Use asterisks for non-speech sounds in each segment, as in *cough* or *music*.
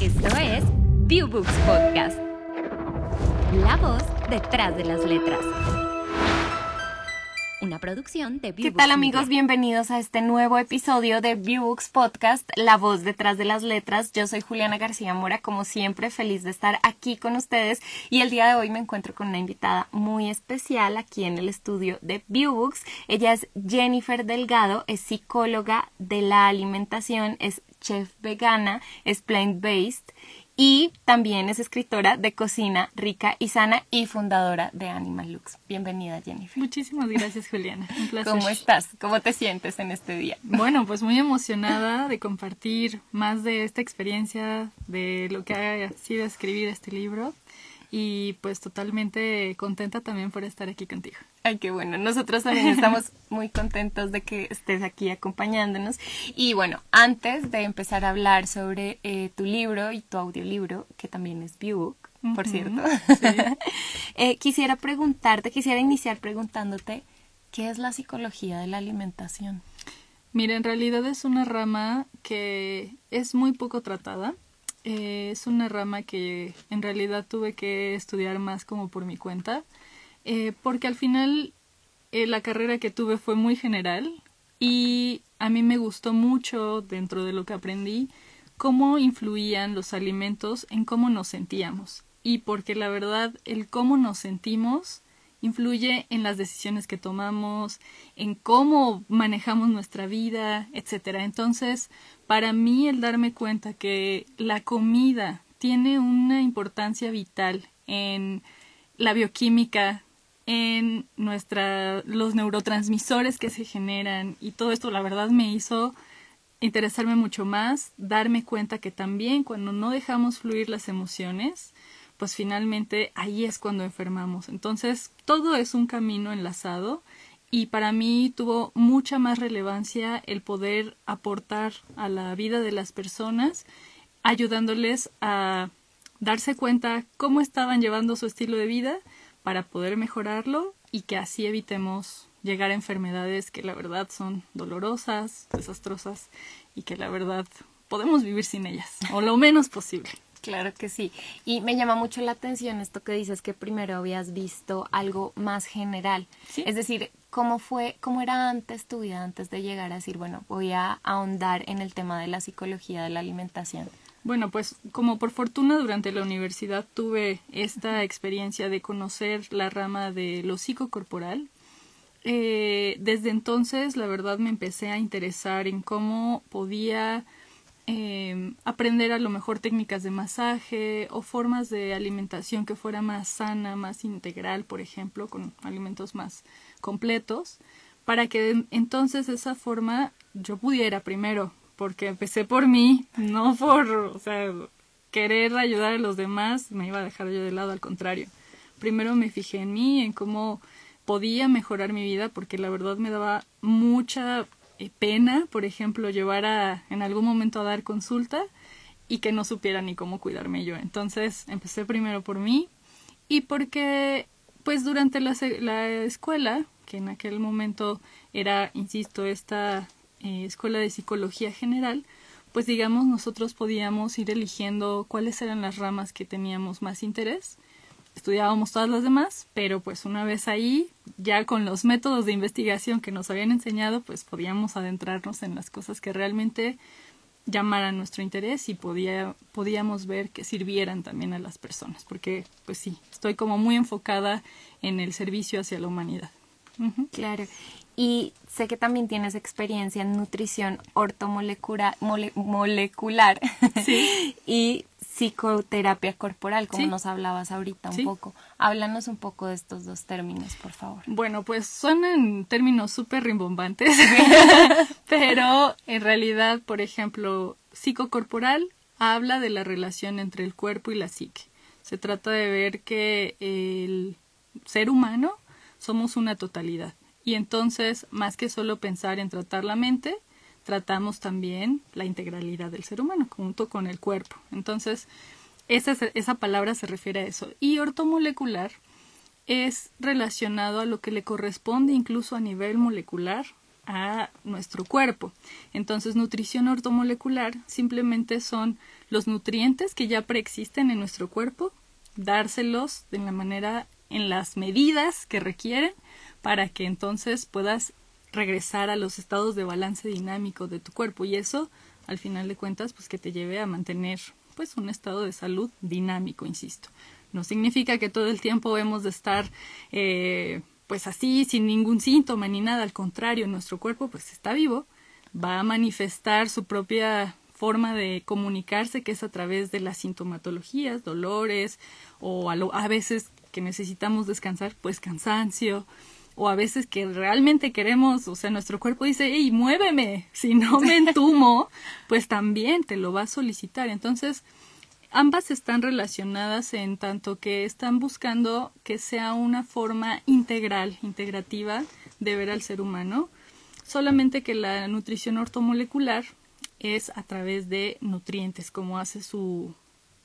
Esto es View Books Podcast. La voz detrás de las letras. Una producción de ¿Qué tal amigos? Bienvenidos a este nuevo episodio de Viewbooks Podcast, La voz detrás de las letras. Yo soy Juliana García Mora, como siempre, feliz de estar aquí con ustedes y el día de hoy me encuentro con una invitada muy especial aquí en el estudio de Viewbooks. Ella es Jennifer Delgado, es psicóloga de la alimentación, es chef vegana, es plant-based y también es escritora de cocina rica y sana y fundadora de Animal Lux. Bienvenida, Jennifer. Muchísimas gracias, Juliana. Un placer. ¿Cómo estás? ¿Cómo te sientes en este día? Bueno, pues muy emocionada de compartir más de esta experiencia, de lo que ha sido escribir este libro y pues totalmente contenta también por estar aquí contigo. Ay, qué bueno. Nosotros también estamos *laughs* muy contentos de que estés aquí acompañándonos. Y bueno, antes de empezar a hablar sobre eh, tu libro y tu audiolibro, que también es Viewbook, por cierto, *laughs* eh, quisiera preguntarte, quisiera iniciar preguntándote, ¿qué es la psicología de la alimentación? Mira, en realidad es una rama que es muy poco tratada eh, es una rama que en realidad tuve que estudiar más como por mi cuenta, eh, porque al final eh, la carrera que tuve fue muy general y a mí me gustó mucho dentro de lo que aprendí cómo influían los alimentos en cómo nos sentíamos y porque la verdad el cómo nos sentimos influye en las decisiones que tomamos, en cómo manejamos nuestra vida, etcétera. Entonces, para mí el darme cuenta que la comida tiene una importancia vital en la bioquímica, en nuestra los neurotransmisores que se generan y todo esto la verdad me hizo interesarme mucho más, darme cuenta que también cuando no dejamos fluir las emociones, pues finalmente ahí es cuando enfermamos. Entonces, todo es un camino enlazado y para mí tuvo mucha más relevancia el poder aportar a la vida de las personas, ayudándoles a darse cuenta cómo estaban llevando su estilo de vida para poder mejorarlo y que así evitemos llegar a enfermedades que la verdad son dolorosas, desastrosas y que la verdad podemos vivir sin ellas o lo menos posible. Claro que sí. Y me llama mucho la atención esto que dices que primero habías visto algo más general. Es decir, ¿cómo fue, cómo era antes tu vida, antes de llegar a decir, bueno, voy a ahondar en el tema de la psicología de la alimentación? Bueno, pues como por fortuna durante la universidad tuve esta experiencia de conocer la rama de lo psicocorporal. Eh, desde entonces, la verdad, me empecé a interesar en cómo podía eh, aprender a lo mejor técnicas de masaje o formas de alimentación que fuera más sana, más integral, por ejemplo, con alimentos más completos, para que entonces esa forma yo pudiera primero, porque empecé por mí, no por, o sea, querer ayudar a los demás, me iba a dejar yo de lado, al contrario. Primero me fijé en mí, en cómo podía mejorar mi vida, porque la verdad me daba mucha pena, por ejemplo, llevar a, en algún momento a dar consulta y que no supiera ni cómo cuidarme yo. Entonces empecé primero por mí y porque pues durante la, la escuela, que en aquel momento era, insisto, esta eh, escuela de psicología general, pues digamos nosotros podíamos ir eligiendo cuáles eran las ramas que teníamos más interés estudiábamos todas las demás, pero pues una vez ahí, ya con los métodos de investigación que nos habían enseñado, pues podíamos adentrarnos en las cosas que realmente llamaran nuestro interés y podía, podíamos ver que sirvieran también a las personas, porque pues sí, estoy como muy enfocada en el servicio hacia la humanidad. Claro. Y sé que también tienes experiencia en nutrición ortomolecular molecular ¿Sí? *laughs* y psicoterapia corporal, como nos hablabas ahorita un poco. Háblanos un poco de estos dos términos, por favor. Bueno, pues son en términos súper rimbombantes, *laughs* pero en realidad, por ejemplo, psicocorporal habla de la relación entre el cuerpo y la psique. Se trata de ver que el ser humano somos una totalidad. Y entonces, más que solo pensar en tratar la mente, tratamos también la integralidad del ser humano junto con el cuerpo. Entonces, esa, esa palabra se refiere a eso. Y ortomolecular es relacionado a lo que le corresponde incluso a nivel molecular a nuestro cuerpo. Entonces, nutrición ortomolecular simplemente son los nutrientes que ya preexisten en nuestro cuerpo, dárselos de la manera, en las medidas que requieren, para que entonces puedas regresar a los estados de balance dinámico de tu cuerpo. Y eso, al final de cuentas, pues que te lleve a mantener pues un estado de salud dinámico, insisto. No significa que todo el tiempo hemos de estar eh, pues así, sin ningún síntoma ni nada, al contrario, nuestro cuerpo pues está vivo, va a manifestar su propia forma de comunicarse, que es a través de las sintomatologías, dolores, o a, a veces que necesitamos descansar, pues cansancio, o a veces que realmente queremos, o sea, nuestro cuerpo dice, hey, muéveme, si no me *laughs* entumo, pues también te lo va a solicitar. Entonces, Ambas están relacionadas en tanto que están buscando que sea una forma integral, integrativa de ver al ser humano, solamente que la nutrición ortomolecular es a través de nutrientes, como hace su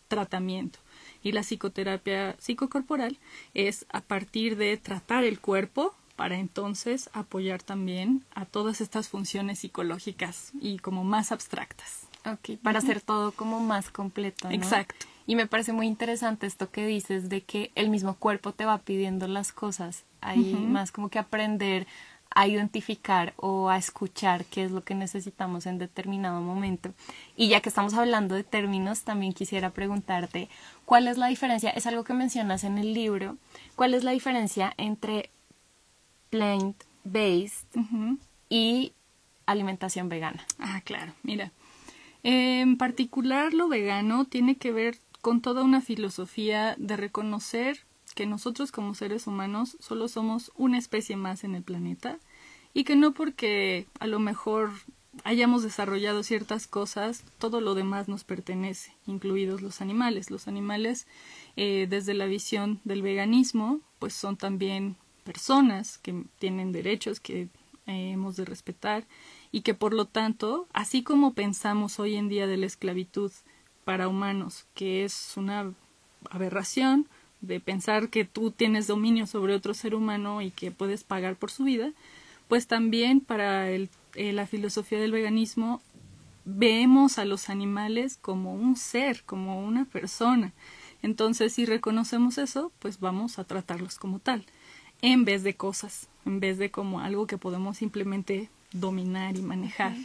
tratamiento. Y la psicoterapia psicocorporal es a partir de tratar el cuerpo para entonces apoyar también a todas estas funciones psicológicas y como más abstractas. Ok, para hacer todo como más completo. ¿no? Exacto. Y me parece muy interesante esto que dices de que el mismo cuerpo te va pidiendo las cosas. Hay más como que aprender a identificar o a escuchar qué es lo que necesitamos en determinado momento. Y ya que estamos hablando de términos, también quisiera preguntarte cuál es la diferencia, es algo que mencionas en el libro, cuál es la diferencia entre plant-based y alimentación vegana. Ah, claro, mira. En particular, lo vegano tiene que ver con toda una filosofía de reconocer que nosotros como seres humanos solo somos una especie más en el planeta y que no porque a lo mejor hayamos desarrollado ciertas cosas, todo lo demás nos pertenece, incluidos los animales. Los animales, eh, desde la visión del veganismo, pues son también personas que tienen derechos que eh, hemos de respetar y que por lo tanto, así como pensamos hoy en día de la esclavitud para humanos, que es una aberración de pensar que tú tienes dominio sobre otro ser humano y que puedes pagar por su vida, pues también para el, eh, la filosofía del veganismo vemos a los animales como un ser, como una persona. Entonces, si reconocemos eso, pues vamos a tratarlos como tal, en vez de cosas, en vez de como algo que podemos simplemente dominar y manejar.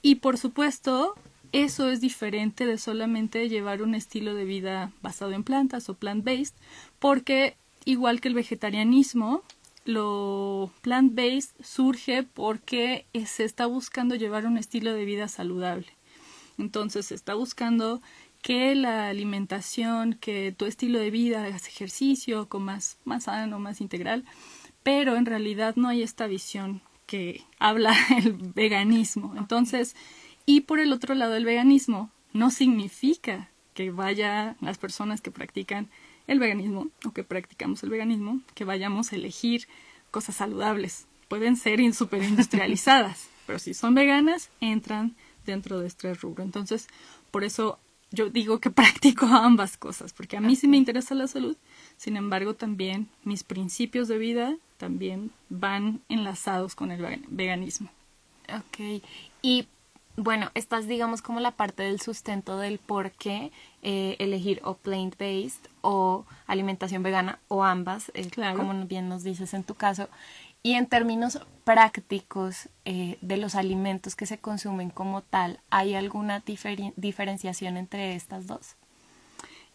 Y por supuesto, eso es diferente de solamente llevar un estilo de vida basado en plantas o plant-based, porque igual que el vegetarianismo, lo plant-based surge porque se está buscando llevar un estilo de vida saludable. Entonces se está buscando que la alimentación, que tu estilo de vida, hagas ejercicio, comas más sano, más integral, pero en realidad no hay esta visión que habla *laughs* el veganismo. Entonces, y por el otro lado, el veganismo no significa que vaya las personas que practican el veganismo o que practicamos el veganismo, que vayamos a elegir cosas saludables. Pueden ser super industrializadas, *laughs* pero si son veganas, entran dentro de este rubro. Entonces, por eso yo digo que *laughs* practico ambas cosas, porque a mí sí me interesa la salud, sin embargo también mis principios de vida también van enlazados con el veganismo. Ok, y bueno, esta es digamos como la parte del sustento del por qué eh, elegir o plant-based o alimentación vegana o ambas, eh, como bien nos dices en tu caso. Y en términos prácticos eh, de los alimentos que se consumen como tal, ¿hay alguna diferenciación entre estas dos?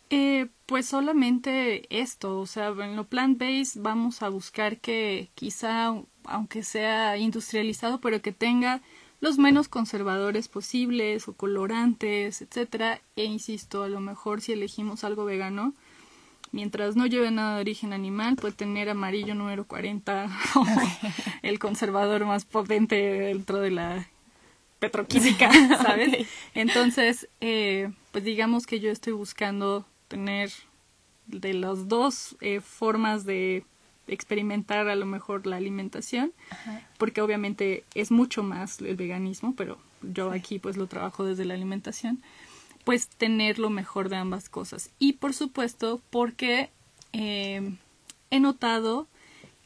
Eh, pues solamente esto, o sea, en lo plant-based vamos a buscar que quizá, aunque sea industrializado, pero que tenga los menos conservadores posibles o colorantes, etcétera. E insisto, a lo mejor si elegimos algo vegano, mientras no lleve nada de origen animal, puede tener amarillo número 40 o *laughs* el conservador más potente dentro de la petroquímica, *laughs* ¿sabes? Entonces, eh, pues digamos que yo estoy buscando tener de las dos eh, formas de experimentar a lo mejor la alimentación, porque obviamente es mucho más el veganismo, pero yo aquí pues lo trabajo desde la alimentación, pues tener lo mejor de ambas cosas. Y por supuesto, porque eh, he notado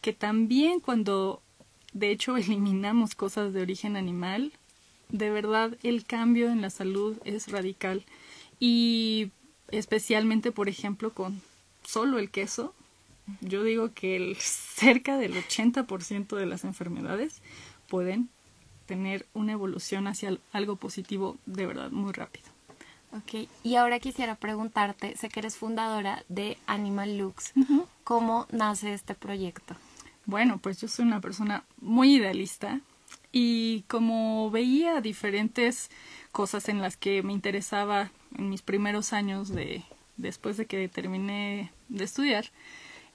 que también cuando de hecho *laughs* eliminamos cosas de origen animal, de verdad el cambio en la salud es radical y especialmente por ejemplo con solo el queso, yo digo que el, *laughs* cerca del 80% de las enfermedades pueden tener una evolución hacia algo positivo de verdad muy rápido. Ok, y ahora quisiera preguntarte, sé que eres fundadora de Animal Lux, ¿cómo nace este proyecto? Bueno, pues yo soy una persona muy idealista y como veía diferentes cosas en las que me interesaba en mis primeros años de después de que terminé de estudiar,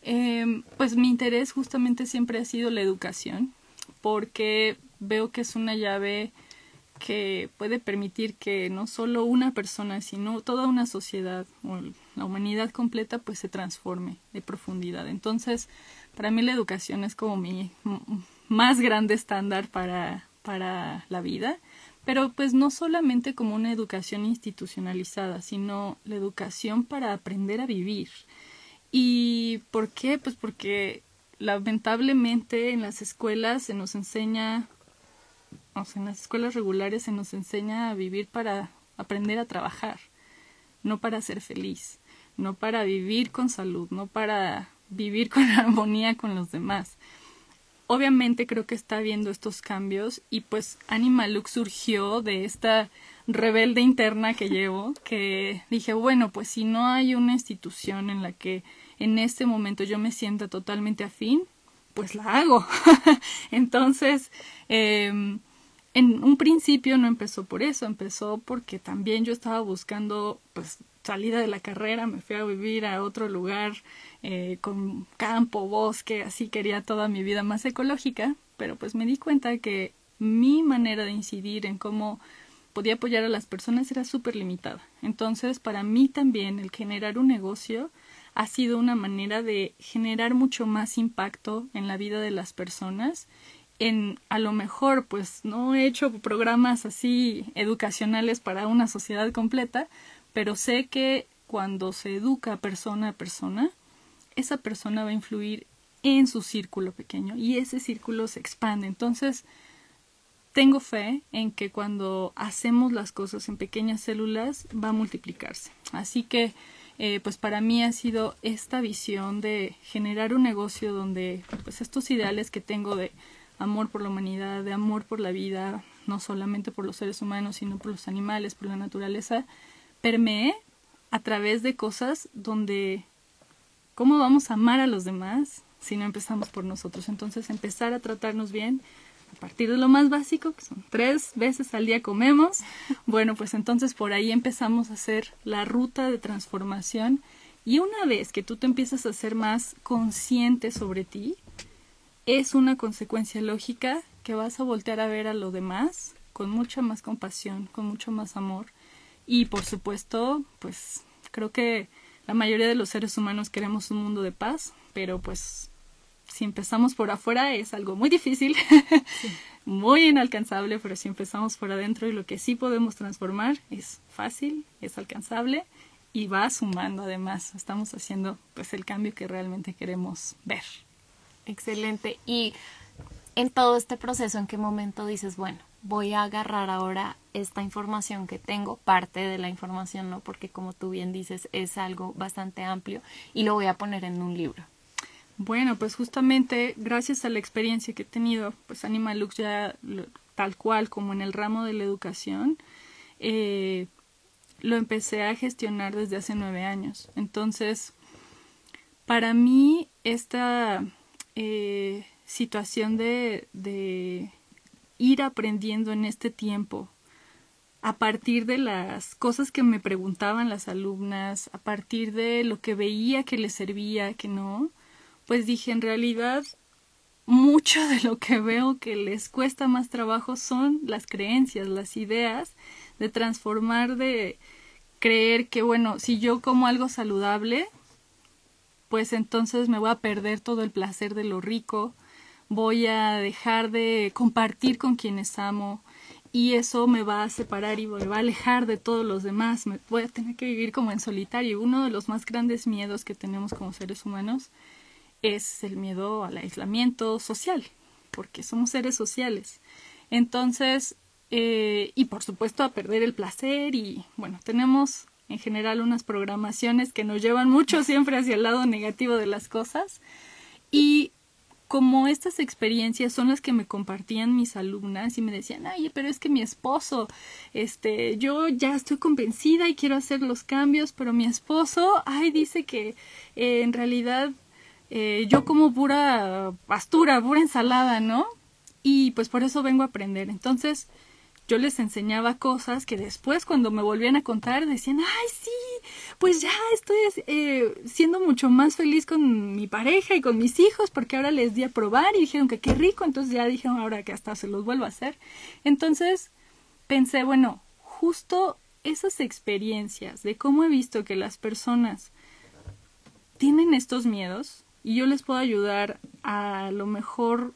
eh, pues mi interés justamente siempre ha sido la educación, porque veo que es una llave que puede permitir que no solo una persona, sino toda una sociedad o la humanidad completa pues se transforme de profundidad. Entonces, para mí la educación es como mi más grande estándar para, para la vida, pero pues no solamente como una educación institucionalizada, sino la educación para aprender a vivir. ¿Y por qué? Pues porque lamentablemente en las escuelas se nos enseña o sea, en las escuelas regulares se nos enseña a vivir para aprender a trabajar, no para ser feliz, no para vivir con salud, no para vivir con *laughs* armonía con los demás. Obviamente creo que está viendo estos cambios y pues Animalux surgió de esta rebelde interna que llevo, que dije, bueno, pues si no hay una institución en la que en este momento yo me sienta totalmente afín, pues la hago. *laughs* Entonces, eh, en un principio no empezó por eso, empezó porque también yo estaba buscando pues salida de la carrera, me fui a vivir a otro lugar eh, con campo, bosque, así quería toda mi vida más ecológica, pero pues me di cuenta que mi manera de incidir en cómo podía apoyar a las personas era súper limitada. Entonces, para mí también el generar un negocio ha sido una manera de generar mucho más impacto en la vida de las personas en a lo mejor pues no he hecho programas así educacionales para una sociedad completa, pero sé que cuando se educa persona a persona, esa persona va a influir en su círculo pequeño y ese círculo se expande. Entonces, tengo fe en que cuando hacemos las cosas en pequeñas células va a multiplicarse. Así que, eh, pues para mí ha sido esta visión de generar un negocio donde pues estos ideales que tengo de amor por la humanidad, de amor por la vida, no solamente por los seres humanos, sino por los animales, por la naturaleza, permee a través de cosas donde cómo vamos a amar a los demás si no empezamos por nosotros. Entonces empezar a tratarnos bien a partir de lo más básico, que son tres veces al día comemos, *laughs* bueno, pues entonces por ahí empezamos a hacer la ruta de transformación y una vez que tú te empiezas a ser más consciente sobre ti, es una consecuencia lógica que vas a voltear a ver a lo demás con mucha más compasión, con mucho más amor. Y por supuesto, pues creo que la mayoría de los seres humanos queremos un mundo de paz, pero pues si empezamos por afuera es algo muy difícil, *laughs* muy inalcanzable, pero si empezamos por adentro y lo que sí podemos transformar es fácil, es alcanzable y va sumando además, estamos haciendo pues el cambio que realmente queremos ver. Excelente. Y en todo este proceso, ¿en qué momento dices, bueno, voy a agarrar ahora esta información que tengo, parte de la información, ¿no? Porque como tú bien dices, es algo bastante amplio y lo voy a poner en un libro. Bueno, pues justamente gracias a la experiencia que he tenido, pues Animalux ya tal cual como en el ramo de la educación, eh, lo empecé a gestionar desde hace nueve años. Entonces, para mí esta eh, situación de, de ir aprendiendo en este tiempo a partir de las cosas que me preguntaban las alumnas, a partir de lo que veía que les servía, que no, pues dije, en realidad, mucho de lo que veo que les cuesta más trabajo son las creencias, las ideas, de transformar, de creer que, bueno, si yo como algo saludable, pues entonces me voy a perder todo el placer de lo rico, voy a dejar de compartir con quienes amo y eso me va a separar y me va a alejar de todos los demás, me voy a tener que vivir como en solitario. Uno de los más grandes miedos que tenemos como seres humanos es el miedo al aislamiento social, porque somos seres sociales. Entonces, eh, y por supuesto a perder el placer y bueno, tenemos en general unas programaciones que nos llevan mucho siempre hacia el lado negativo de las cosas y como estas experiencias son las que me compartían mis alumnas y me decían, ay, pero es que mi esposo, este, yo ya estoy convencida y quiero hacer los cambios, pero mi esposo, ay, dice que eh, en realidad eh, yo como pura pastura, pura ensalada, ¿no? Y pues por eso vengo a aprender. Entonces, yo les enseñaba cosas que después cuando me volvían a contar decían, ay, sí, pues ya estoy eh, siendo mucho más feliz con mi pareja y con mis hijos porque ahora les di a probar y dijeron que qué rico, entonces ya dijeron ahora que hasta se los vuelvo a hacer. Entonces pensé, bueno, justo esas experiencias de cómo he visto que las personas tienen estos miedos y yo les puedo ayudar a lo mejor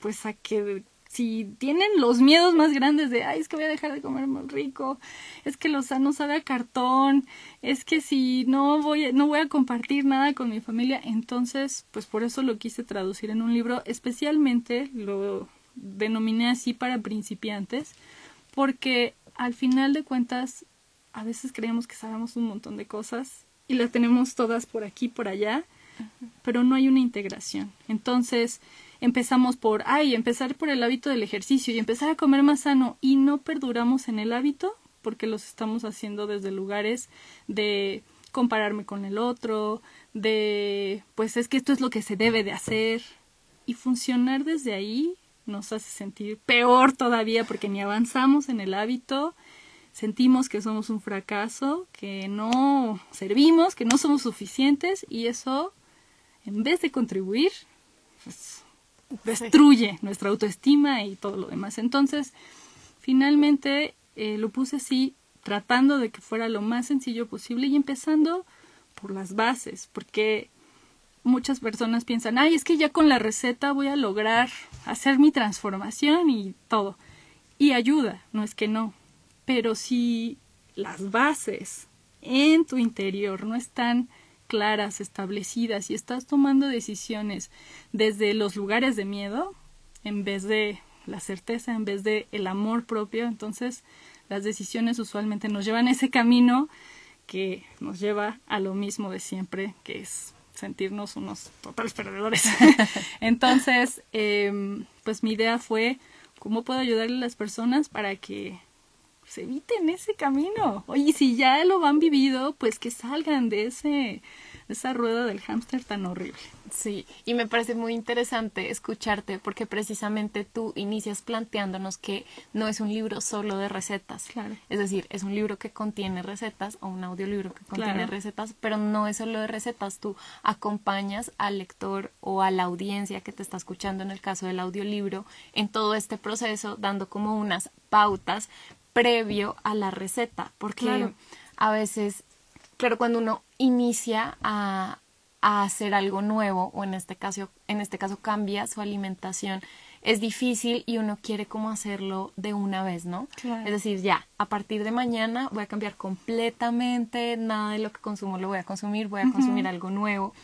pues a que si tienen los miedos más grandes de, ay, es que voy a dejar de comer muy rico, es que lo sano sabe a cartón, es que si no voy, no voy a compartir nada con mi familia, entonces, pues por eso lo quise traducir en un libro, especialmente lo denominé así para principiantes, porque al final de cuentas, a veces creemos que sabemos un montón de cosas y las tenemos todas por aquí, por allá, pero no hay una integración. Entonces, empezamos por, ay, empezar por el hábito del ejercicio y empezar a comer más sano y no perduramos en el hábito porque los estamos haciendo desde lugares de compararme con el otro, de, pues es que esto es lo que se debe de hacer. Y funcionar desde ahí nos hace sentir peor todavía porque ni avanzamos en el hábito, sentimos que somos un fracaso, que no servimos, que no somos suficientes y eso, en vez de contribuir, pues destruye nuestra autoestima y todo lo demás. Entonces, finalmente eh, lo puse así, tratando de que fuera lo más sencillo posible y empezando por las bases, porque muchas personas piensan, ay, es que ya con la receta voy a lograr hacer mi transformación y todo. Y ayuda, no es que no. Pero si las bases en tu interior no están claras, establecidas y estás tomando decisiones desde los lugares de miedo en vez de la certeza, en vez de el amor propio, entonces las decisiones usualmente nos llevan a ese camino que nos lleva a lo mismo de siempre, que es sentirnos unos totales perdedores. *laughs* entonces, em, pues mi idea fue cómo puedo ayudarle a las personas para que se eviten ese camino. Oye, si ya lo han vivido, pues que salgan de ese esa rueda del hámster tan horrible. Sí, y me parece muy interesante escucharte porque precisamente tú inicias planteándonos que no es un libro solo de recetas. Claro. Es decir, es un libro que contiene recetas o un audiolibro que contiene recetas, pero no es solo de recetas. Tú acompañas al lector o a la audiencia que te está escuchando en el caso del audiolibro en todo este proceso, dando como unas pautas previo a la receta, porque a veces, claro, cuando uno inicia a, hacer algo nuevo o en este caso en este caso cambia su alimentación es difícil y uno quiere como hacerlo de una vez, ¿no? Es decir, ya, a partir de mañana voy a cambiar completamente, nada de lo que consumo lo voy a consumir, voy a consumir algo nuevo.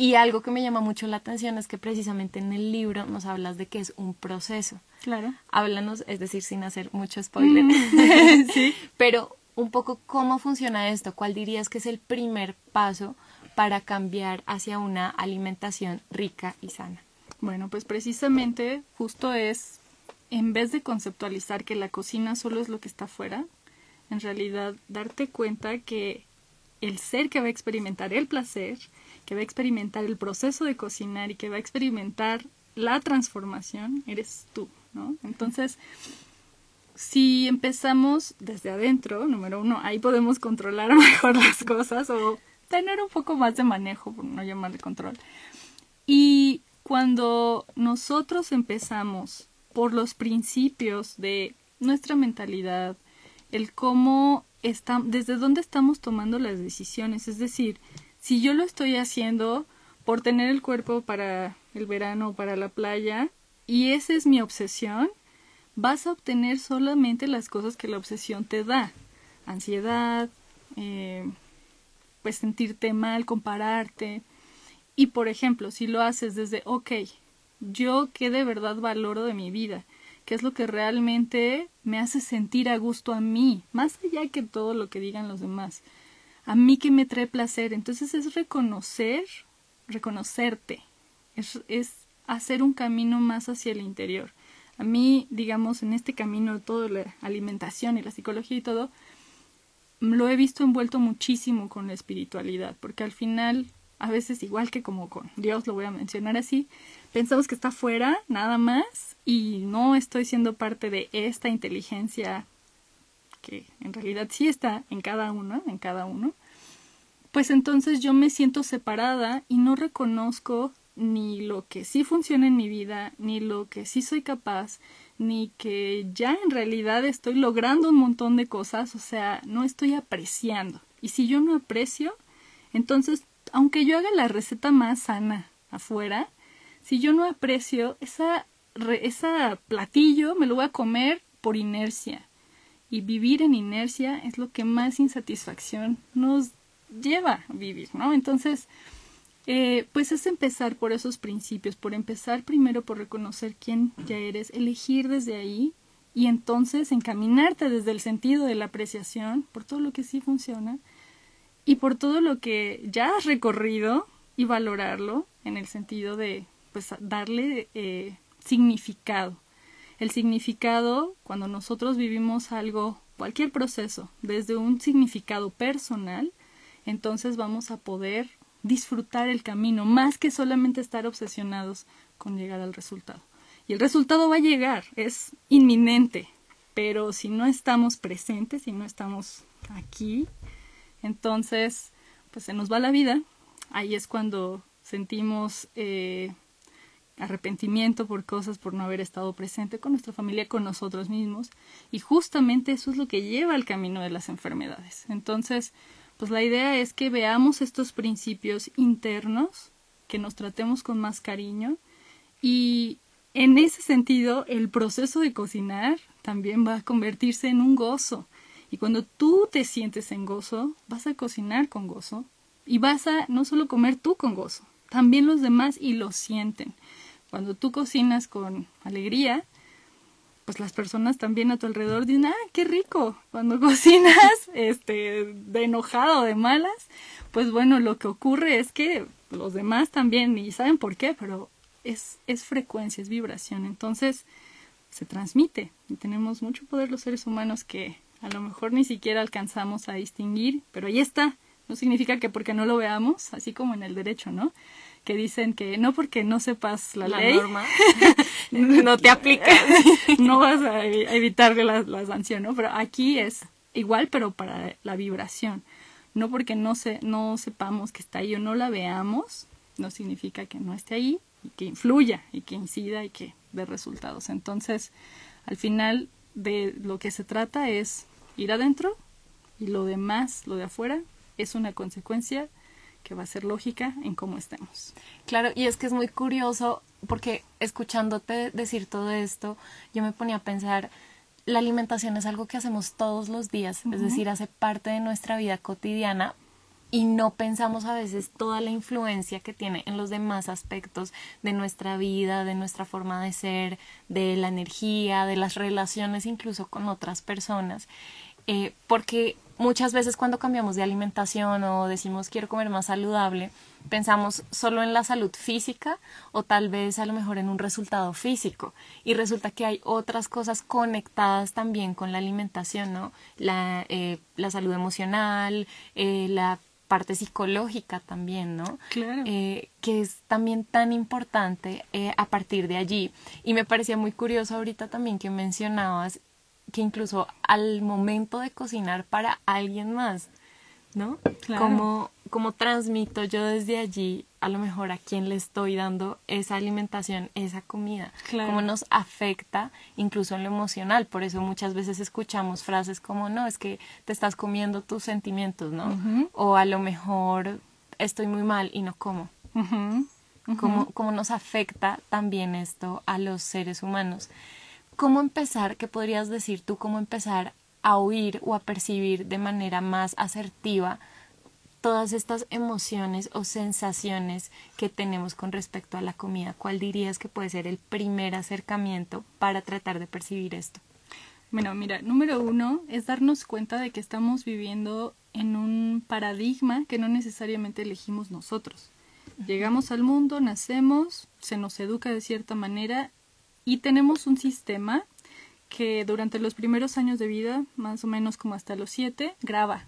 Y algo que me llama mucho la atención es que precisamente en el libro nos hablas de que es un proceso. Claro. Háblanos, es decir, sin hacer mucho spoiler. *laughs* sí. Pero un poco cómo funciona esto, cuál dirías que es el primer paso para cambiar hacia una alimentación rica y sana. Bueno, pues precisamente justo es, en vez de conceptualizar que la cocina solo es lo que está afuera, en realidad darte cuenta que el ser que va a experimentar el placer, que va a experimentar el proceso de cocinar y que va a experimentar la transformación, eres tú, ¿no? Entonces, si empezamos desde adentro, número uno, ahí podemos controlar *laughs* mejor las cosas o tener un poco más de manejo, por no llamar de control. Y cuando nosotros empezamos por los principios de nuestra mentalidad, el cómo está, desde dónde estamos tomando las decisiones, es decir, si yo lo estoy haciendo por tener el cuerpo para el verano o para la playa y esa es mi obsesión, vas a obtener solamente las cosas que la obsesión te da. Ansiedad, eh, pues sentirte mal, compararte. Y por ejemplo, si lo haces desde, ok, yo qué de verdad valoro de mi vida, qué es lo que realmente me hace sentir a gusto a mí, más allá que todo lo que digan los demás. A mí que me trae placer. Entonces es reconocer, reconocerte, es, es hacer un camino más hacia el interior. A mí, digamos, en este camino de toda la alimentación y la psicología y todo, lo he visto envuelto muchísimo con la espiritualidad, porque al final, a veces igual que como con Dios, lo voy a mencionar así, pensamos que está fuera, nada más, y no estoy siendo parte de esta inteligencia que en realidad sí está en cada uno, en cada uno, pues entonces yo me siento separada y no reconozco ni lo que sí funciona en mi vida, ni lo que sí soy capaz, ni que ya en realidad estoy logrando un montón de cosas, o sea, no estoy apreciando. Y si yo no aprecio, entonces, aunque yo haga la receta más sana afuera, si yo no aprecio esa, esa platillo, me lo voy a comer por inercia. Y vivir en inercia es lo que más insatisfacción nos lleva a vivir, ¿no? Entonces, eh, pues es empezar por esos principios, por empezar primero por reconocer quién ya eres, elegir desde ahí y entonces encaminarte desde el sentido de la apreciación por todo lo que sí funciona y por todo lo que ya has recorrido y valorarlo en el sentido de pues darle eh, significado. El significado, cuando nosotros vivimos algo, cualquier proceso, desde un significado personal, entonces vamos a poder disfrutar el camino, más que solamente estar obsesionados con llegar al resultado. Y el resultado va a llegar, es inminente, pero si no estamos presentes, si no estamos aquí, entonces, pues se nos va la vida. Ahí es cuando sentimos eh, arrepentimiento por cosas, por no haber estado presente con nuestra familia, con nosotros mismos. Y justamente eso es lo que lleva al camino de las enfermedades. Entonces, pues la idea es que veamos estos principios internos, que nos tratemos con más cariño y en ese sentido el proceso de cocinar también va a convertirse en un gozo. Y cuando tú te sientes en gozo, vas a cocinar con gozo y vas a no solo comer tú con gozo, también los demás y lo sienten. Cuando tú cocinas con alegría, pues las personas también a tu alrededor dicen, ah, qué rico. Cuando *laughs* cocinas, este, de enojado, de malas, pues bueno, lo que ocurre es que los demás también, y saben por qué, pero es, es frecuencia, es vibración. Entonces, se transmite y tenemos mucho poder los seres humanos que a lo mejor ni siquiera alcanzamos a distinguir, pero ahí está. No significa que porque no lo veamos, así como en el derecho, ¿no? Que dicen que no porque no sepas la, ley, norma *laughs* no te aplica, *laughs* no vas a evitarle la, la, sanción, ¿no? Pero aquí es igual, pero para la vibración. No porque no, se, no sepamos que está ahí o no la veamos, no significa que no esté ahí y que influya y que incida y que dé resultados. Entonces, al final de lo que se trata es ir adentro y lo demás, lo de afuera, es una consecuencia que va a ser lógica en cómo estemos. Claro, y es que es muy curioso porque escuchándote decir todo esto, yo me ponía a pensar, la alimentación es algo que hacemos todos los días, es decir, hace parte de nuestra vida cotidiana y no pensamos a veces toda la influencia que tiene en los demás aspectos de nuestra vida, de nuestra forma de ser, de la energía, de las relaciones incluso con otras personas. Eh, porque muchas veces cuando cambiamos de alimentación o decimos quiero comer más saludable, pensamos solo en la salud física o tal vez a lo mejor en un resultado físico. Y resulta que hay otras cosas conectadas también con la alimentación, ¿no? La, eh, la salud emocional, eh, la parte psicológica también, ¿no? Claro. Eh, que es también tan importante a partir de allí. Y me parecía muy curioso ahorita también que mencionabas que incluso al momento de cocinar para alguien más, ¿no? Claro. Como, transmito yo desde allí a lo mejor a quién le estoy dando esa alimentación, esa comida, claro. cómo nos afecta incluso en lo emocional. Por eso muchas veces escuchamos frases como, no, es que te estás comiendo tus sentimientos, ¿no? O a lo mejor estoy muy mal y no como. cómo nos afecta también esto a los seres humanos. ¿Cómo empezar? ¿Qué podrías decir tú? ¿Cómo empezar a oír o a percibir de manera más asertiva todas estas emociones o sensaciones que tenemos con respecto a la comida, ¿cuál dirías que puede ser el primer acercamiento para tratar de percibir esto? Bueno, mira, número uno es darnos cuenta de que estamos viviendo en un paradigma que no necesariamente elegimos nosotros. Llegamos al mundo, nacemos, se nos educa de cierta manera y tenemos un sistema que durante los primeros años de vida, más o menos como hasta los siete, graba.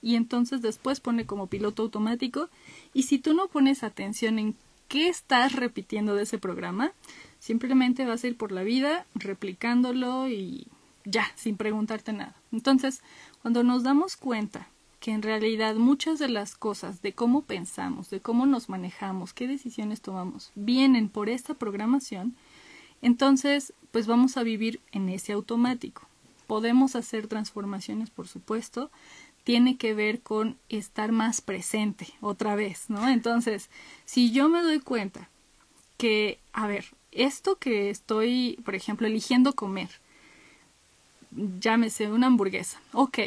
Y entonces después pone como piloto automático. Y si tú no pones atención en qué estás repitiendo de ese programa, simplemente vas a ir por la vida replicándolo y ya, sin preguntarte nada. Entonces, cuando nos damos cuenta que en realidad muchas de las cosas de cómo pensamos, de cómo nos manejamos, qué decisiones tomamos, vienen por esta programación, entonces, pues vamos a vivir en ese automático. Podemos hacer transformaciones, por supuesto, tiene que ver con estar más presente otra vez, ¿no? Entonces, si yo me doy cuenta que, a ver, esto que estoy, por ejemplo, eligiendo comer, llámese una hamburguesa. Ok,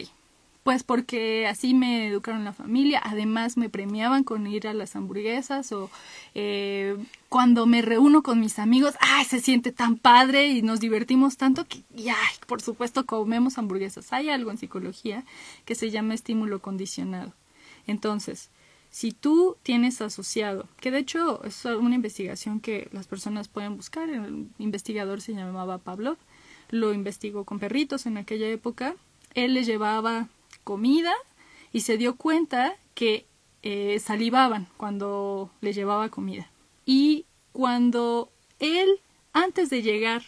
pues porque así me educaron la familia, además me premiaban con ir a las hamburguesas o eh, cuando me reúno con mis amigos, ay, se siente tan padre y nos divertimos tanto que, y, ay, por supuesto comemos hamburguesas. Hay algo en psicología que se llama estímulo condicionado. Entonces, si tú tienes asociado, que de hecho es una investigación que las personas pueden buscar, el investigador se llamaba Pablo, lo investigó con perritos en aquella época, él les llevaba comida y se dio cuenta que eh, salivaban cuando le llevaba comida. Y cuando él, antes de llegar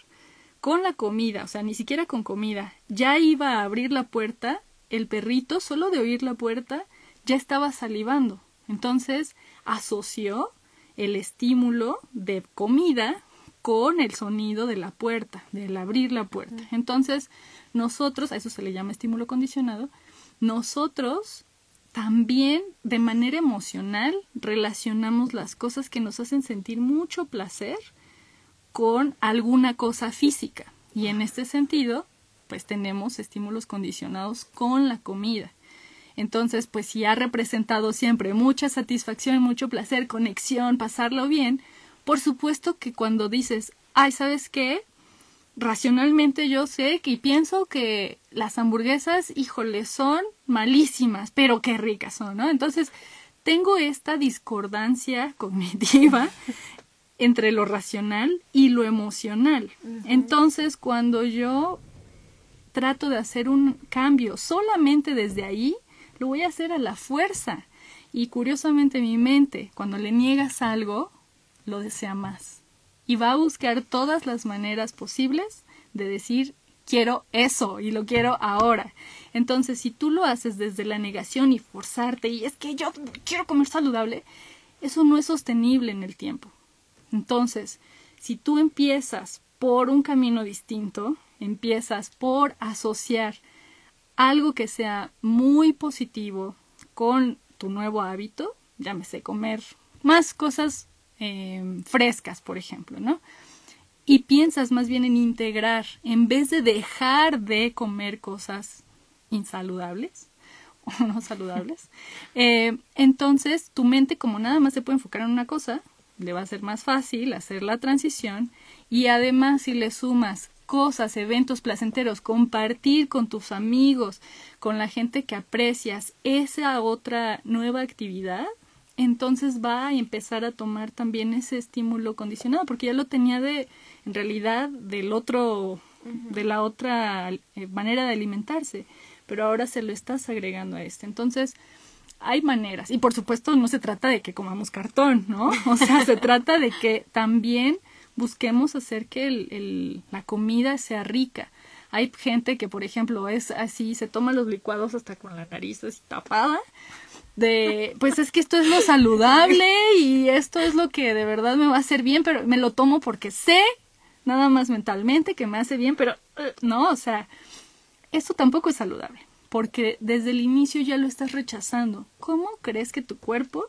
con la comida, o sea, ni siquiera con comida, ya iba a abrir la puerta, el perrito, solo de oír la puerta, ya estaba salivando. Entonces asoció el estímulo de comida con el sonido de la puerta, del abrir la puerta. Entonces, nosotros, a eso se le llama estímulo condicionado, nosotros también de manera emocional relacionamos las cosas que nos hacen sentir mucho placer con alguna cosa física. Y en este sentido, pues tenemos estímulos condicionados con la comida. Entonces, pues si ha representado siempre mucha satisfacción, mucho placer, conexión, pasarlo bien, por supuesto que cuando dices, ay, ¿sabes qué? Racionalmente yo sé que y pienso que las hamburguesas, híjole, son malísimas, pero qué ricas son, ¿no? Entonces, tengo esta discordancia cognitiva *laughs* entre lo racional y lo emocional. Entonces, cuando yo trato de hacer un cambio solamente desde ahí, lo voy a hacer a la fuerza. Y curiosamente mi mente, cuando le niegas algo, lo desea más. Y va a buscar todas las maneras posibles de decir quiero eso y lo quiero ahora. Entonces, si tú lo haces desde la negación y forzarte y es que yo quiero comer saludable, eso no es sostenible en el tiempo. Entonces, si tú empiezas por un camino distinto, empiezas por asociar algo que sea muy positivo con tu nuevo hábito, llámese comer más cosas Em, frescas, por ejemplo, ¿no? Y piensas más bien en integrar, en vez de dejar de comer cosas insaludables *laughs* o no saludables, *laughs* eh, entonces tu mente como nada más se puede enfocar en una cosa, le va a ser más fácil hacer la transición y además si le sumas cosas, eventos placenteros, compartir con tus amigos, con la gente que aprecias esa otra nueva actividad, entonces va a empezar a tomar también ese estímulo condicionado, porque ya lo tenía de, en realidad, del otro, de la otra eh, manera de alimentarse, pero ahora se lo estás agregando a este. Entonces, hay maneras, y por supuesto no se trata de que comamos cartón, ¿no? *laughs* O sea, se trata de que también busquemos hacer que el, el, la comida sea rica. Hay gente que, por ejemplo, es así, se toma los licuados hasta con la nariz así tapada, de, pues es que esto es lo saludable y esto es lo que de verdad me va a hacer bien, pero me lo tomo porque sé, nada más mentalmente, que me hace bien, pero eh, no, o sea, esto tampoco es saludable, porque desde el inicio ya lo estás rechazando. ¿Cómo crees que tu cuerpo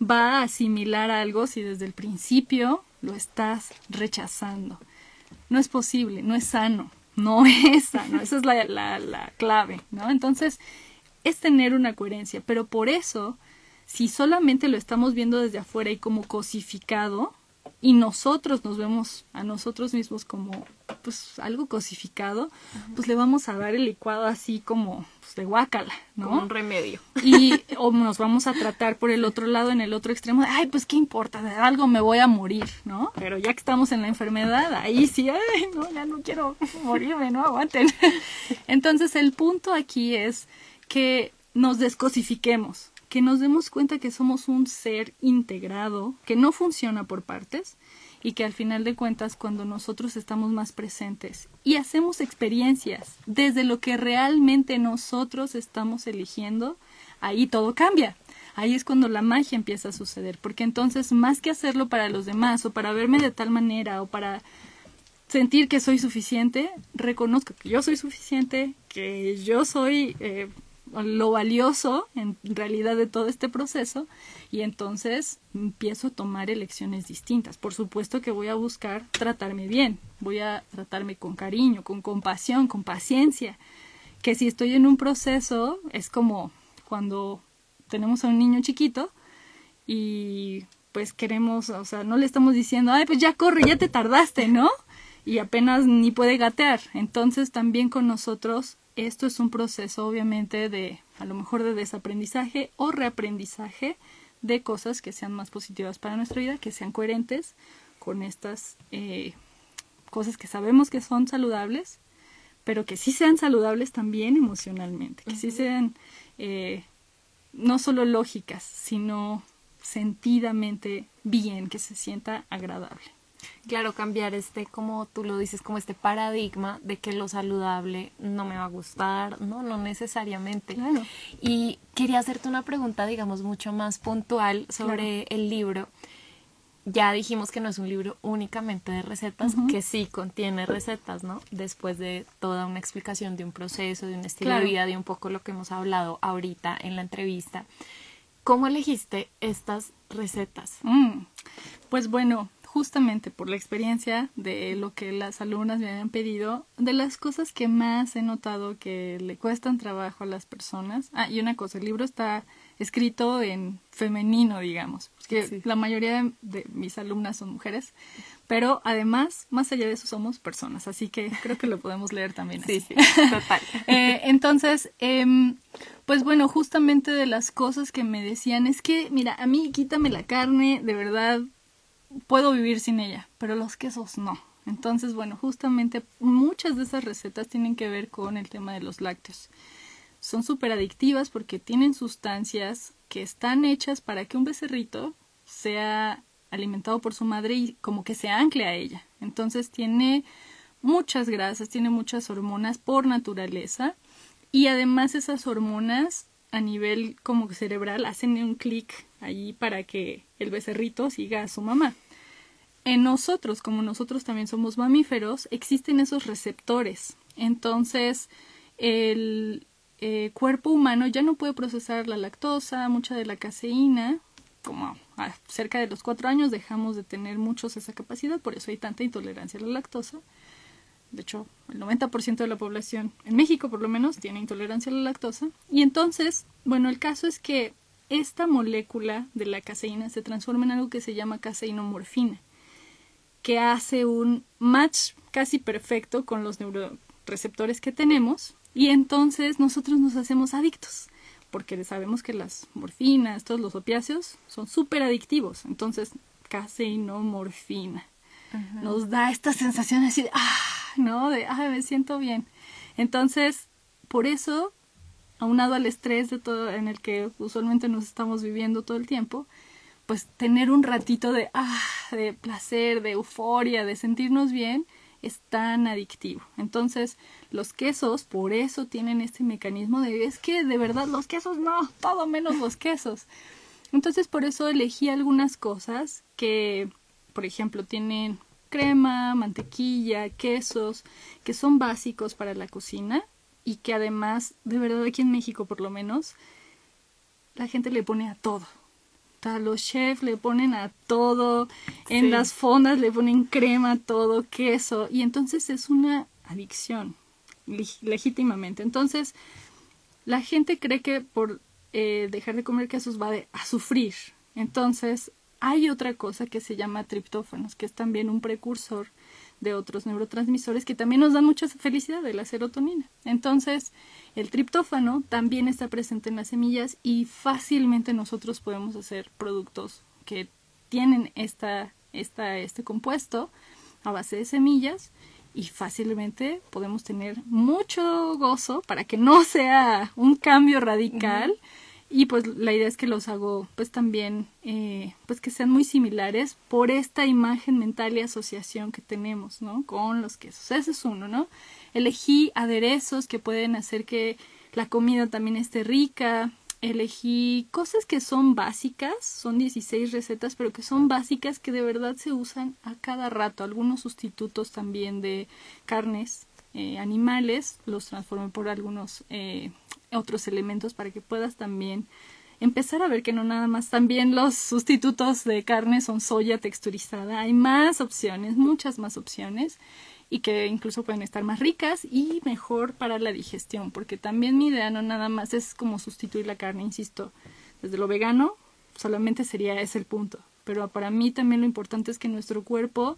va a asimilar algo si desde el principio lo estás rechazando? No es posible, no es sano, no *laughs* es sano, esa es la, la, la clave, ¿no? Entonces, es tener una coherencia, pero por eso, si solamente lo estamos viendo desde afuera y como cosificado, y nosotros nos vemos a nosotros mismos como pues algo cosificado, pues le vamos a dar el licuado así como pues, de guácala, ¿no? Como un remedio. Y o nos vamos a tratar por el otro lado, en el otro extremo, de, ay, pues qué importa, de algo me voy a morir, ¿no? Pero ya que estamos en la enfermedad, ahí sí, ay, no, ya no quiero morirme, no aguanten. *laughs* Entonces el punto aquí es que nos descosifiquemos, que nos demos cuenta que somos un ser integrado, que no funciona por partes y que al final de cuentas cuando nosotros estamos más presentes y hacemos experiencias desde lo que realmente nosotros estamos eligiendo, ahí todo cambia. Ahí es cuando la magia empieza a suceder, porque entonces más que hacerlo para los demás o para verme de tal manera o para sentir que soy suficiente, reconozco que yo soy suficiente, que yo soy eh, lo valioso en realidad de todo este proceso y entonces empiezo a tomar elecciones distintas. Por supuesto que voy a buscar tratarme bien, voy a tratarme con cariño, con compasión, con paciencia, que si estoy en un proceso es como cuando tenemos a un niño chiquito y pues queremos, o sea, no le estamos diciendo, ay, pues ya corre, ya te tardaste, ¿no? Y apenas ni puede gatear. Entonces también con nosotros esto es un proceso obviamente de a lo mejor de desaprendizaje o reaprendizaje de cosas que sean más positivas para nuestra vida, que sean coherentes con estas eh, cosas que sabemos que son saludables, pero que sí sean saludables también emocionalmente, que sí sean eh, no solo lógicas, sino sentidamente bien, que se sienta agradable. Claro, cambiar este, como tú lo dices, como este paradigma de que lo saludable no me va a gustar, no, no necesariamente. Claro. Y quería hacerte una pregunta, digamos, mucho más puntual sobre el libro. Ya dijimos que no es un libro únicamente de recetas, que sí contiene recetas, ¿no? Después de toda una explicación de un proceso, de un estilo de vida, de un poco lo que hemos hablado ahorita en la entrevista. ¿Cómo elegiste estas recetas? Mm, pues bueno, justamente por la experiencia de lo que las alumnas me habían pedido, de las cosas que más he notado que le cuestan trabajo a las personas. Ah, y una cosa, el libro está escrito en femenino, digamos, porque la mayoría de, mis alumnas son mujeres, pero además, más allá de eso, somos personas, así que creo que lo podemos leer también. Sí, sí, total. *laughs* eh, entonces, eh, pues bueno, justamente de las cosas que me decían es que, mira, a mí quítame la carne, de verdad, puedo vivir sin ella, pero los quesos no. Entonces, bueno, justamente muchas de esas recetas tienen que ver con el tema de los lácteos. Son súper adictivas porque tienen sustancias que están hechas para que un becerrito sea alimentado por su madre y como que se ancle a ella. Entonces tiene muchas grasas, tiene muchas hormonas por naturaleza y además esas hormonas a nivel como cerebral hacen un clic allí para que el becerrito siga a su mamá. En nosotros, como nosotros también somos mamíferos, existen esos receptores. Entonces, el eh, cuerpo humano ya no puede procesar la lactosa, mucha de la caseína, como a cerca de los cuatro años dejamos de tener muchos esa capacidad, por eso hay tanta intolerancia a la lactosa. De hecho, el 90% de la población, en México por lo menos, tiene intolerancia a la lactosa. Y entonces, bueno, el caso es que esta molécula de la caseína se transforma en algo que se llama caseinomorfina, que hace un match casi perfecto con los neuroreceptores que tenemos y entonces nosotros nos hacemos adictos porque sabemos que las morfinas, todos los opiáceos son súper adictivos. Entonces, caseinomorfina nos da esta sensación así de, ah, *laughs* ¿no? De, ah, me siento bien. Entonces, por eso aunado al estrés de todo en el que usualmente nos estamos viviendo todo el tiempo, pues tener un ratito de ah, de placer, de euforia, de sentirnos bien es tan adictivo. Entonces, los quesos por eso tienen este mecanismo de es que de verdad los quesos no, todo menos los quesos. Entonces, por eso elegí algunas cosas que por ejemplo, tienen crema, mantequilla, quesos, que son básicos para la cocina y que además, de verdad aquí en México por lo menos, la gente le pone a todo. A los chefs le ponen a todo, en las fondas le ponen crema, todo, queso, y entonces es una adicción, legítimamente. Entonces, la gente cree que por eh, dejar de comer quesos va a sufrir. Entonces, hay otra cosa que se llama triptófanos, que es también un precursor de otros neurotransmisores que también nos dan mucha felicidad, de la serotonina. Entonces, el triptófano también está presente en las semillas y fácilmente nosotros podemos hacer productos que tienen esta, esta, este compuesto a base de semillas y fácilmente podemos tener mucho gozo para que no sea un cambio radical. Y pues la idea es que los hago pues también eh, pues que sean muy similares por esta imagen mental y asociación que tenemos, ¿no? Con los quesos. Ese es uno, ¿no? Elegí aderezos que pueden hacer que la comida también esté rica. Elegí cosas que son básicas, son 16 recetas, pero que son básicas que de verdad se usan a cada rato. Algunos sustitutos también de carnes eh, animales los transformé por algunos eh, otros elementos para que puedas también empezar a ver que no nada más también los sustitutos de carne son soya texturizada, hay más opciones, muchas más opciones y que incluso pueden estar más ricas y mejor para la digestión, porque también mi idea no nada más es como sustituir la carne, insisto, desde lo vegano solamente sería ese el punto, pero para mí también lo importante es que nuestro cuerpo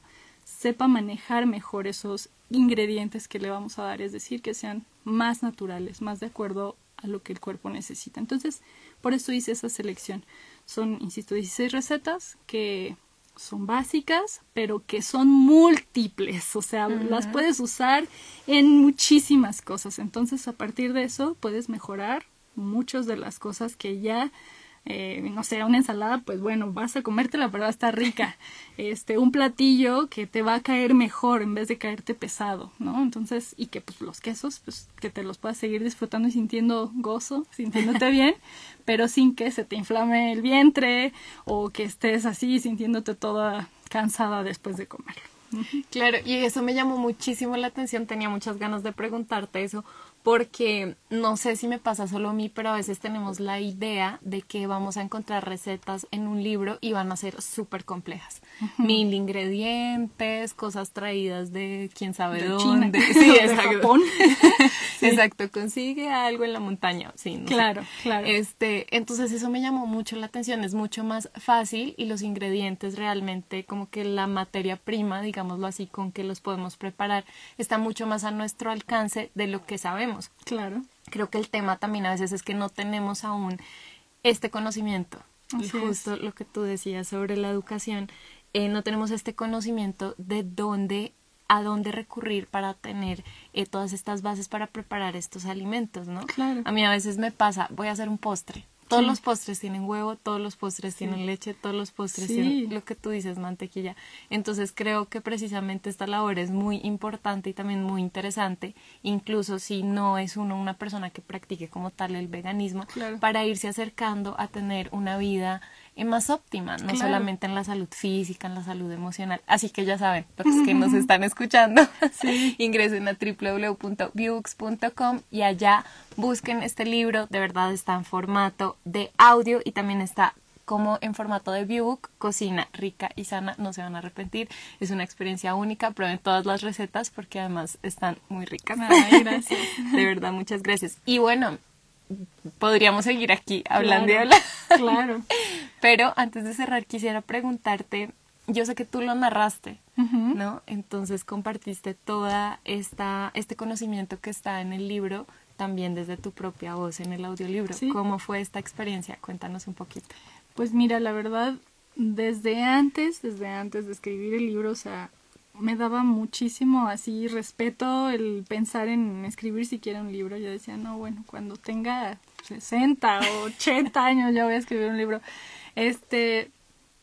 sepa manejar mejor esos ingredientes que le vamos a dar, es decir, que sean más naturales, más de acuerdo a lo que el cuerpo necesita. Entonces, por eso hice esa selección. Son, insisto, 16 recetas que son básicas, pero que son múltiples, o sea, las puedes usar en muchísimas cosas. Entonces, a partir de eso, puedes mejorar muchas de las cosas que ya eh, no sé, una ensalada, pues bueno, vas a comértela, pero estar rica. *laughs* Este, un platillo que te va a caer mejor en vez de caerte pesado, ¿no? Entonces, y que pues los quesos, pues que te los puedas seguir disfrutando y sintiendo gozo, sintiéndote *laughs* bien, pero sin que se te inflame el vientre o que estés así sintiéndote toda cansada después de comerlo. Claro, y eso me llamó muchísimo la atención, tenía muchas ganas de preguntarte eso, porque no sé si me pasa solo a mí, pero a veces tenemos la idea de que vamos a encontrar recetas en un libro y van a ser súper complejas. Mil ingredientes, cosas traídas de quién sabe dónde. *laughs* Sí, *laughs* *laughs* exacto. *laughs* Exacto, consigue algo en la montaña. Sí, claro, claro. Este, entonces eso me llamó mucho la atención, es mucho más fácil y los ingredientes realmente, como que la materia prima, digámoslo así, con que los podemos preparar, está mucho más a nuestro alcance de lo que sabemos Claro. Creo que el tema también a veces es que no tenemos aún este conocimiento. y justo lo que tú decías sobre la educación, eh, no tenemos este conocimiento de dónde a dónde recurrir para tener eh, todas estas bases para preparar estos alimentos, ¿no? Claro. A mí a veces me pasa, voy a hacer un postre todos los postres tienen huevo, todos los postres tienen leche, todos los postres tienen lo que tú dices, mantequilla. Entonces creo que precisamente esta labor es muy importante y también muy interesante, incluso si no es uno una persona que practique como tal el veganismo, para irse acercando a tener una vida más óptima, no solamente en la salud física, en la salud emocional. Así que ya saben, los que nos están escuchando, *laughs* ingresen a www.viewbooks.com y allá busquen este libro, de verdad está en formato de audio y también está como en formato de viewbook, cocina rica y sana, no se van a arrepentir, es una experiencia única, prueben todas las recetas porque además están muy ricas. gracias. *laughs* de verdad, muchas gracias. Y bueno, podríamos seguir aquí hablando y hablando. Claro. *laughs* Pero antes de cerrar, quisiera preguntarte, yo sé que tú lo narraste, ¿no? Entonces compartiste toda esta este conocimiento que está en el libro también desde tu propia voz en el audiolibro. ¿Cómo fue esta experiencia? Cuéntanos un poquito. Pues mira, la verdad, desde antes, desde antes de escribir el libro, o sea, me daba muchísimo así respeto el pensar en escribir siquiera un libro. Yo decía, no, bueno, cuando tenga 60 o 80 años ya voy a escribir un libro. Este,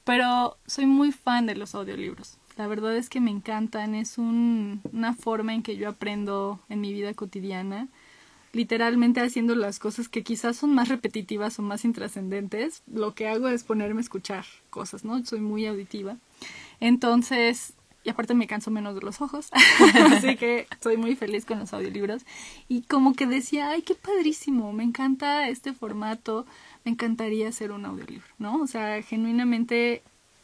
pero soy muy fan de los audiolibros. La verdad es que me encantan, es un, una forma en que yo aprendo en mi vida cotidiana, literalmente haciendo las cosas que quizás son más repetitivas o más intrascendentes. Lo que hago es ponerme a escuchar cosas, ¿no? Soy muy auditiva. Entonces, y aparte me canso menos de los ojos, *laughs* así que estoy muy feliz con los audiolibros. Y como que decía, ay, qué padrísimo, me encanta este formato, me encantaría hacer un audiolibro, ¿no? O sea, genuinamente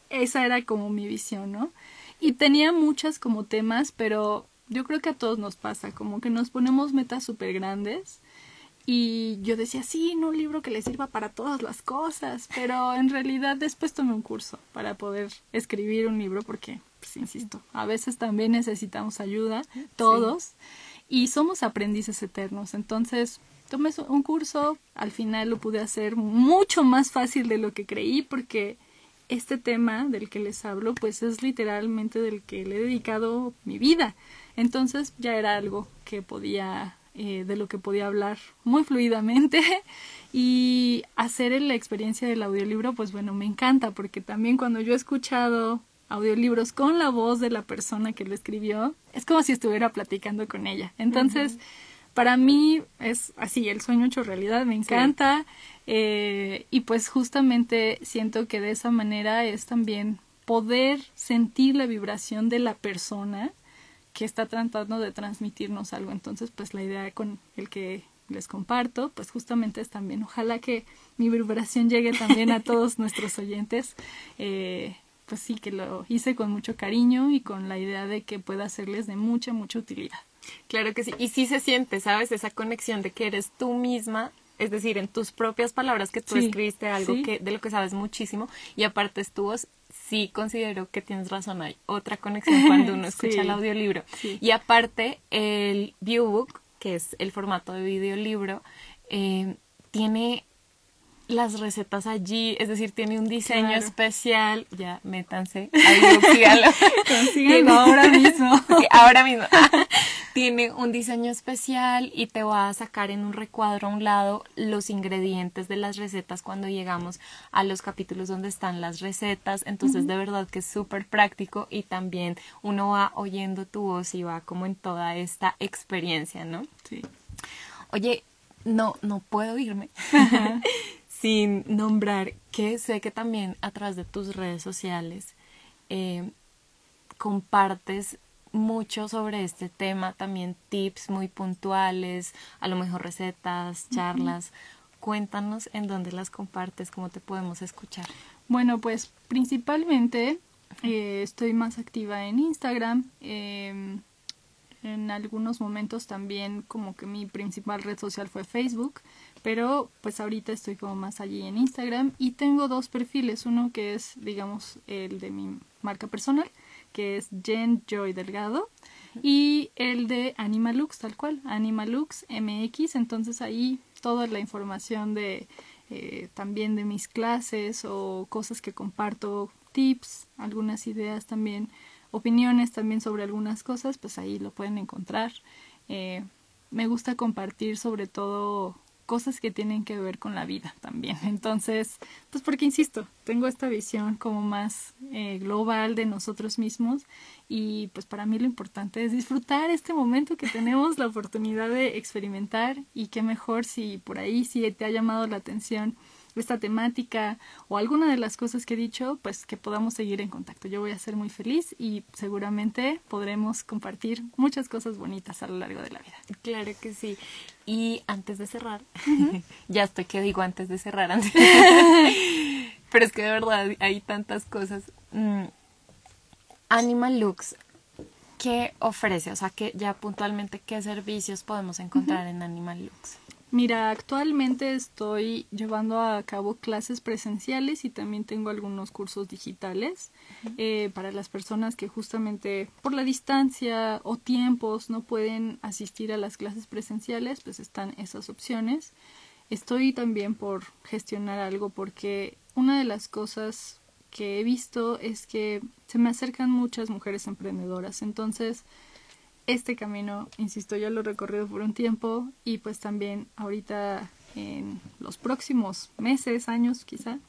esa era como mi visión, ¿no? Y tenía muchas como temas, pero yo creo que a todos nos pasa, como que nos ponemos metas súper grandes Y yo decía, sí, no un libro que le sirva para todas las cosas, pero en realidad después tomé un curso para poder escribir un libro porque, pues, insisto, a veces también necesitamos ayuda, todos, y somos aprendices eternos. Entonces, tomé un curso, al final lo pude hacer mucho más fácil de lo que creí porque este tema del que les hablo, pues es literalmente del que le he dedicado mi vida. Entonces ya era algo que podía eh, de lo que podía hablar muy fluidamente. *laughs* Y hacer la experiencia del audiolibro pues bueno me encanta porque también cuando yo he escuchado audiolibros con la voz de la persona que lo escribió es como si estuviera platicando con ella. Entonces para mí es así el sueño hecho realidad me encanta eh, y pues justamente siento que de esa manera es también poder sentir la vibración de la persona que está tratando de transmitirnos algo. Entonces, pues la idea con el que les comparto, pues justamente es también, ojalá que mi vibración llegue también a todos *laughs* nuestros oyentes. Eh, pues sí, que lo hice con mucho cariño y con la idea de que pueda serles de mucha, mucha utilidad. Claro que sí. Y sí se siente, ¿sabes? Esa conexión de que eres tú misma es decir, en tus propias palabras que tú escribiste algo que de lo que sabes muchísimo y aparte es tu voz sí considero que tienes razón, hay otra conexión cuando *laughs* uno escucha el audiolibro. Y aparte, el viewbook, que es el formato de videolibro, eh, tiene las recetas allí, es decir, tiene un diseño especial, ya métanse, *laughs* ahí ahora mismo. ahora mismo. *laughs* tiene un diseño especial y te va a sacar en un recuadro a un lado los ingredientes de las recetas cuando llegamos a los capítulos donde están las recetas, entonces de verdad que es súper práctico y también uno va oyendo tu voz y va como en toda esta experiencia, ¿no? Sí. Oye, no, no puedo irme *laughs* sin nombrar que sé que también a través de tus redes sociales eh, compartes mucho sobre este tema, también tips muy puntuales, a lo mejor recetas, charlas. Cuéntanos en dónde las compartes, cómo te podemos escuchar. Bueno, pues principalmente eh, estoy más activa en Instagram. Em, en algunos momentos también como que mi principal red social fue Facebook pero pues ahorita estoy como más allí en Instagram y tengo dos perfiles, uno que es digamos el de mi marca personal, que es Jen Joy Delgado y el de Animalux tal cual, Animalux MX, entonces ahí toda la información de eh, también de mis clases o cosas que comparto, tips, algunas ideas también, opiniones también sobre algunas cosas, pues ahí lo pueden encontrar. Eh, me gusta compartir sobre todo cosas que tienen que ver con la vida también. *laughs* Entonces, pues porque insisto, tengo esta visión como más eh, global de nosotros mismos y pues para mí lo importante es disfrutar este momento que tenemos la oportunidad de experimentar y qué mejor si por ahí si te ha llamado la atención esta temática o alguna de las cosas que he dicho, pues que podamos seguir en contacto. Yo voy a ser muy feliz y seguramente podremos compartir muchas cosas bonitas a lo largo de la vida. Claro que sí. Y antes de cerrar, *laughs* ya estoy que digo antes de cerrar, *laughs* *laughs* pero es que de verdad hay tantas cosas. Mm, Animal Lux, ¿qué ofrece? O sea, que ya puntualmente, ¿qué servicios podemos encontrar en Animal Lux? Mira, actualmente estoy llevando a cabo clases presenciales y también tengo algunos cursos digitales eh, para las personas que justamente por la distancia o tiempos no pueden asistir a las clases presenciales, pues están esas opciones. Estoy también por gestionar algo porque una de las cosas que he visto es que se me acercan muchas mujeres emprendedoras, entonces este camino, insisto, yo lo he recorrido por un tiempo y pues también ahorita en los próximos meses, años quizá,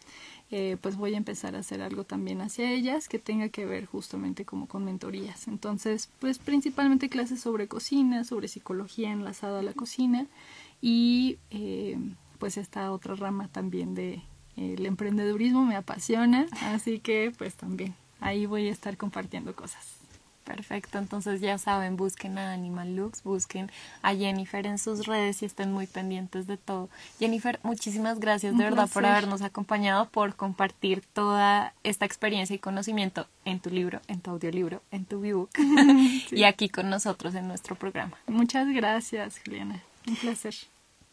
eh, pues voy a empezar a hacer algo también hacia ellas que tenga que ver justamente como con mentorías. Entonces, pues principalmente clases sobre cocina, sobre psicología enlazada a la cocina y eh, pues esta otra rama también de el emprendedurismo me apasiona, así que pues también ahí voy a estar compartiendo cosas. Perfecto, entonces ya saben, busquen a Animal Lux, busquen a Jennifer en sus redes y estén muy pendientes de todo. Jennifer, muchísimas gracias de verdad por habernos acompañado, por compartir toda esta experiencia y conocimiento en tu libro, en tu audiolibro, en tu ebook *laughs* y aquí con nosotros en nuestro programa. Muchas gracias, Juliana. Un placer.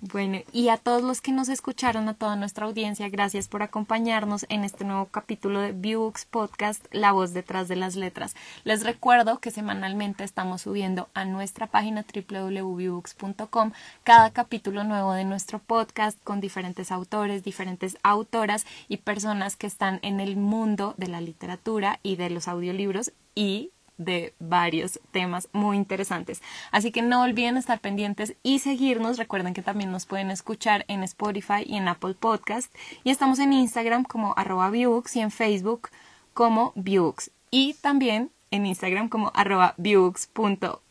Bueno, y a todos los que nos escucharon, a toda nuestra audiencia, gracias por acompañarnos en este nuevo capítulo de Viewbooks Podcast, La voz detrás de las letras. Les recuerdo que semanalmente estamos subiendo a nuestra página www.viewbooks.com cada capítulo nuevo de nuestro podcast con diferentes autores, diferentes autoras y personas que están en el mundo de la literatura y de los audiolibros y de varios temas muy interesantes. Así que no olviden estar pendientes y seguirnos. Recuerden que también nos pueden escuchar en Spotify y en Apple Podcast. Y estamos en Instagram como arroba y en Facebook como Viewbooks. Y también en Instagram como arroba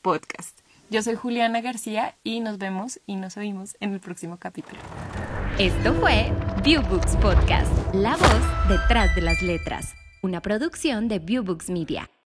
Podcast. Yo soy Juliana García y nos vemos y nos oímos en el próximo capítulo. Esto fue Viewbooks Podcast, la voz detrás de las letras, una producción de Viewbooks Media.